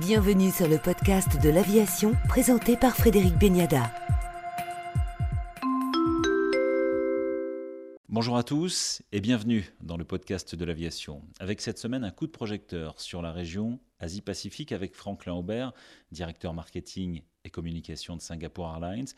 Bienvenue sur le podcast de l'aviation présenté par Frédéric Beniada. Bonjour à tous et bienvenue dans le podcast de l'aviation. Avec cette semaine un coup de projecteur sur la région Asie-Pacifique avec Franklin Aubert, directeur marketing et communication de Singapore Airlines.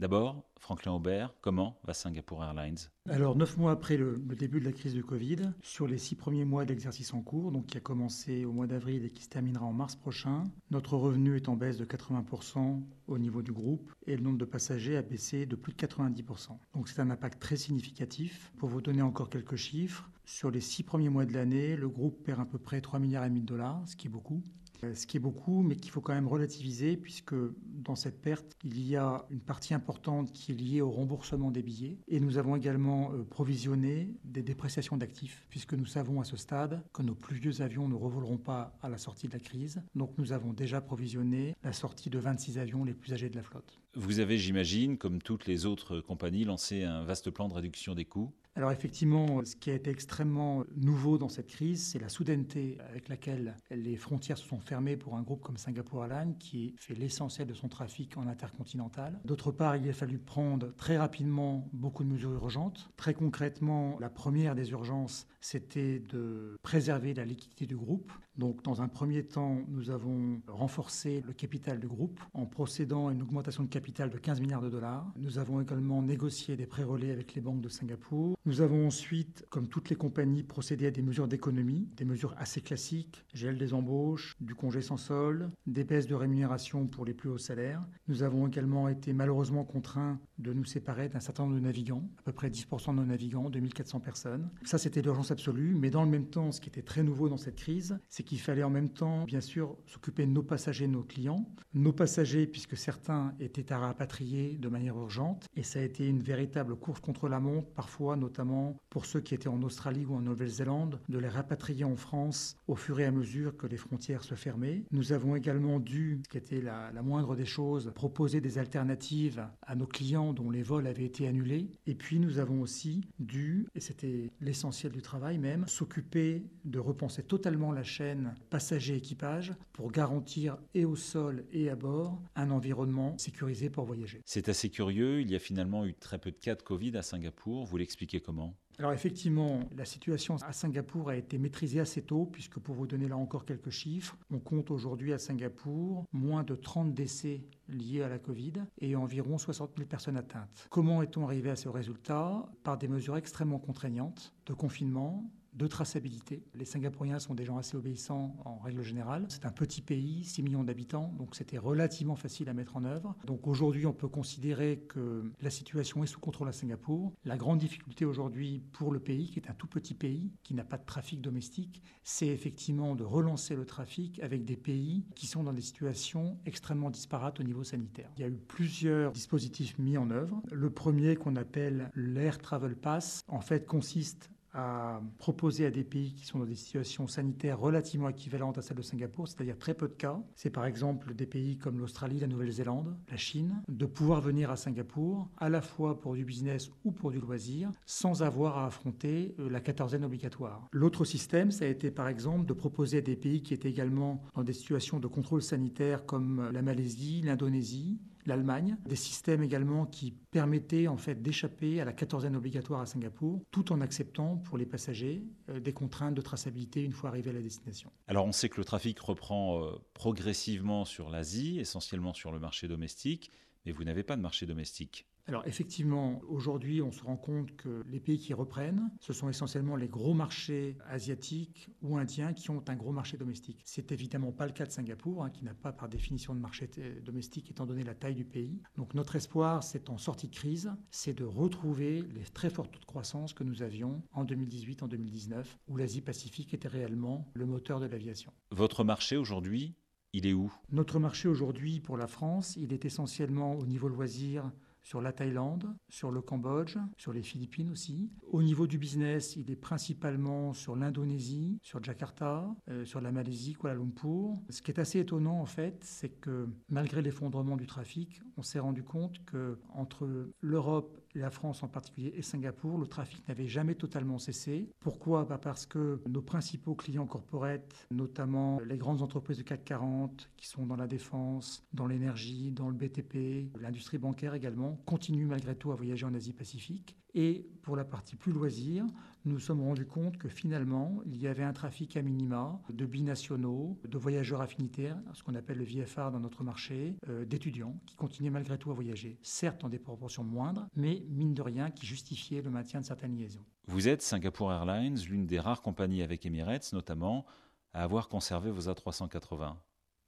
D'abord, Franklin Aubert, comment va Singapore Airlines? Alors, neuf mois après le, début de la crise du Covid, sur les six premiers mois d'exercice en cours, donc qui a commencé au mois d'avril et qui se terminera en mars prochain, notre revenu est en baisse de 80% au niveau du groupe et le nombre de passagers a baissé de plus de 90%. Donc, c'est un impact très significatif. Pour vous donner encore quelques chiffres, sur les six premiers mois de l'année, le groupe perd à peu près 3 milliards et de dollars, ce qui est beaucoup. Euh, ce qui est beaucoup, mais qu'il faut quand même relativiser, puisque dans cette perte, il y a une partie importante qui est liée au remboursement des billets. Et nous avons également euh, provisionné des dépréciations d'actifs, puisque nous savons à ce stade que nos plus vieux avions ne revoleront pas à la sortie de la crise. Donc nous avons déjà provisionné la sortie de 26 avions les plus âgés de la flotte. Vous avez, j'imagine, comme toutes les autres compagnies, lancé un vaste plan de réduction des coûts alors effectivement, ce qui a été extrêmement nouveau dans cette crise, c'est la soudaineté avec laquelle les frontières se sont fermées pour un groupe comme Singapore Airlines qui fait l'essentiel de son trafic en intercontinental. D'autre part, il a fallu prendre très rapidement beaucoup de mesures urgentes. Très concrètement, la première des urgences, c'était de préserver la liquidité du groupe. Donc dans un premier temps, nous avons renforcé le capital du groupe en procédant à une augmentation de capital de 15 milliards de dollars. Nous avons également négocié des prêts relais avec les banques de Singapour. Nous avons ensuite, comme toutes les compagnies, procédé à des mesures d'économie, des mesures assez classiques, gel des embauches, du congé sans solde, des baisses de rémunération pour les plus hauts salaires. Nous avons également été malheureusement contraints de nous séparer d'un certain nombre de navigants, à peu près 10% de nos navigants, 2400 personnes. Ça, c'était l'urgence absolue, mais dans le même temps, ce qui était très nouveau dans cette crise, c'est qu'il fallait en même temps, bien sûr, s'occuper de nos passagers, nos clients. Nos passagers, puisque certains étaient à rapatrier de manière urgente, et ça a été une véritable course contre la montre, parfois notamment pour ceux qui étaient en Australie ou en Nouvelle-Zélande, de les rapatrier en France au fur et à mesure que les frontières se fermaient. Nous avons également dû, ce qui était la, la moindre des choses, proposer des alternatives à nos clients dont les vols avaient été annulés. Et puis nous avons aussi dû, et c'était l'essentiel du travail même, s'occuper de repenser totalement la chaîne passager-équipage pour garantir et au sol et à bord un environnement sécurisé pour voyager. C'est assez curieux, il y a finalement eu très peu de cas de Covid à Singapour. Vous l'expliquez comment? Alors effectivement, la situation à Singapour a été maîtrisée assez tôt, puisque pour vous donner là encore quelques chiffres, on compte aujourd'hui à Singapour moins de 30 décès liés à la Covid et environ 60 000 personnes atteintes. Comment est-on arrivé à ce résultat? Par des mesures extrêmement contraignantes de confinement, de traçabilité. Les Singapouriens sont des gens assez obéissants en règle générale. C'est un petit pays, 6 millions d'habitants, donc c'était relativement facile à mettre en œuvre. Donc aujourd'hui, on peut considérer que la situation est sous contrôle à Singapour. La grande difficulté aujourd'hui pour le pays, qui est un tout petit pays, qui n'a pas de trafic domestique, c'est effectivement de relancer le trafic avec des pays qui sont dans des situations extrêmement disparates au niveau sanitaire. Il y a eu plusieurs dispositifs mis en œuvre. Le premier qu'on appelle l'Air Travel Pass, en fait, consiste à proposer à des pays qui sont dans des situations sanitaires relativement équivalentes à celles de Singapour, c'est-à-dire très peu de cas. C'est par exemple des pays comme l'Australie, la Nouvelle-Zélande, la Chine, de pouvoir venir à Singapour à la fois pour du business ou pour du loisir, sans avoir à affronter euh, la quatorzaine obligatoire. L'autre système, ça a été par exemple de proposer à des pays qui étaient également dans des situations de contrôle sanitaire comme la Malaisie, l'Indonésie, l'Allemagne, des systèmes également qui permettaient en fait d'échapper à la quatorzaine obligatoire à Singapour, tout en acceptant pour les passagers euh, des contraintes de traçabilité une fois arrivés à la destination. Alors on sait que le trafic reprend euh, progressivement sur l'Asie, essentiellement sur le marché domestique, mais vous n'avez pas de marché domestique. Alors effectivement, aujourd'hui, on se rend compte que les pays qui reprennent, ce sont essentiellement les gros marchés asiatiques ou indiens qui ont un gros marché domestique. C'est évidemment pas le cas de Singapour, hein, qui n'a pas par définition de marché domestique étant donné la taille du pays. Donc notre espoir, c'est en sortie de crise, c'est de retrouver les très fortes taux de croissance que nous avions en 2018, en 2019, où l'Asie-Pacifique était réellement le moteur de l'aviation. Votre marché aujourd'hui, il est où? Notre marché aujourd'hui pour la France, il est essentiellement au niveau loisir sur la Thaïlande, sur le Cambodge, sur les Philippines aussi. Au niveau du business, il est principalement sur l'Indonésie, sur Jakarta, euh, sur la Malaisie, Kuala Lumpur. Ce qui est assez étonnant en fait, c'est que malgré l'effondrement du trafic, on s'est rendu compte que entre l'Europe la France en particulier et Singapour, le trafic n'avait jamais totalement cessé. Pourquoi? Bah Parce que nos principaux clients corporate, notamment les grandes entreprises de CAC 40 qui sont dans la défense, dans l'énergie, dans le BTP, l'industrie bancaire également, continuent malgré tout à voyager en Asie-Pacifique. Et pour la partie plus loisir, nous nous sommes rendus compte que finalement, il y avait un trafic à minima de binationaux, de voyageurs affinitaires, ce qu'on appelle le VFR dans notre marché, euh, d'étudiants qui continuaient malgré tout à voyager, certes en des proportions moindres, mais mine de rien qui justifiaient le maintien de certaines liaisons. Vous êtes Singapore Airlines, l'une des rares compagnies avec Emirates notamment, à avoir conservé vos A380.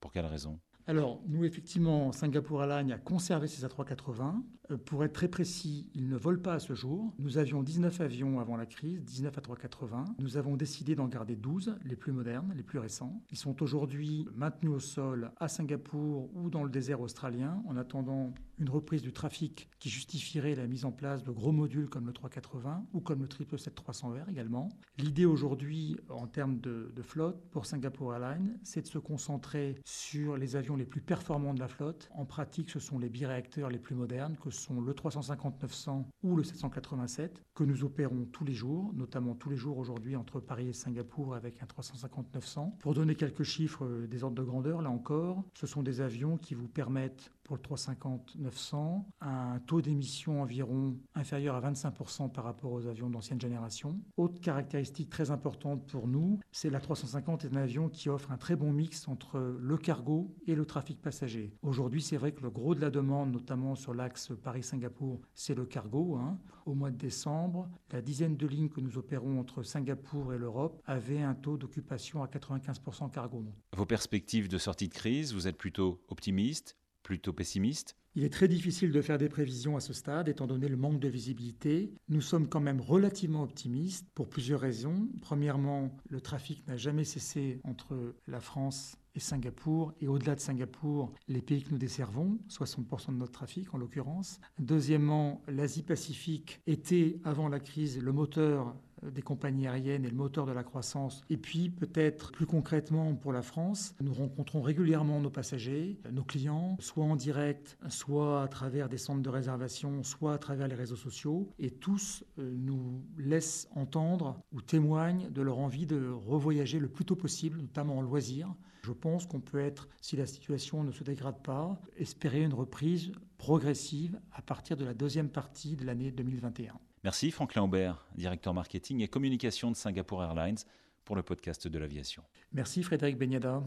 Pour quelle raison? Alors, nous, effectivement, Singapour Airlines a conservé ses A380. Euh, pour être très précis, ils ne volent pas à ce jour. Nous avions 19 avions avant la crise, 19 A380. Nous avons décidé d'en garder 12, les plus modernes, les plus récents. Ils sont aujourd'hui maintenus au sol à Singapour ou dans le désert australien en attendant une reprise du trafic qui justifierait la mise en place de gros modules comme le 380 ou comme le 777-300R également. L'idée aujourd'hui, en termes de, flotte pour Singapour Airlines, c'est de se concentrer sur les avions les plus performants de la flotte. En pratique, ce sont les biréacteurs les plus modernes, que sont le 350-900 ou le 787, que nous opérons tous les jours, notamment tous les jours aujourd'hui entre Paris et Singapour avec un 350-900. Pour donner quelques chiffres euh, des ordres de grandeur, là encore, ce sont des avions qui vous permettent pour le 350-900, un taux d'émission environ inférieur à 25% par rapport aux avions d'ancienne génération. Autre caractéristique très importante pour nous, c'est la 350 est un avion qui offre un très bon mix entre le cargo et le trafic passager. Aujourd'hui, c'est vrai que le gros de la demande, notamment sur l'axe Paris-Singapour, c'est le cargo. Hein. Au mois de décembre, la dizaine de lignes que nous opérons entre Singapour et l'Europe avait un taux d'occupation à 95% cargo. Vos perspectives de sortie de crise, vous êtes plutôt optimiste plutôt pessimiste Il est très difficile de faire des prévisions à ce stade, étant donné le manque de visibilité. Nous sommes quand même relativement optimistes pour plusieurs raisons. Premièrement, le trafic n'a jamais cessé entre la France et Singapour, et au-delà de Singapour, les pays que nous desservons, 60% de notre trafic en l'occurrence. Deuxièmement, l'Asie-Pacifique était, avant la crise, le moteur des compagnies aériennes et le moteur de la croissance. Et puis peut-être plus concrètement pour la France, nous rencontrons régulièrement nos passagers, nos clients, soit en direct, soit à travers des centres de réservation, soit à travers les réseaux sociaux, et tous euh, nous laissent entendre ou témoignent de leur envie de revoyager le plus tôt possible, notamment en loisirs. Je pense qu'on peut être, si la situation ne se dégrade pas, espérer une reprise progressive à partir de la deuxième partie de l'année 2021. Merci Franklin Aubert, directeur marketing et communication de Singapore Airlines pour le podcast de l'aviation. Merci Frédéric Benyada.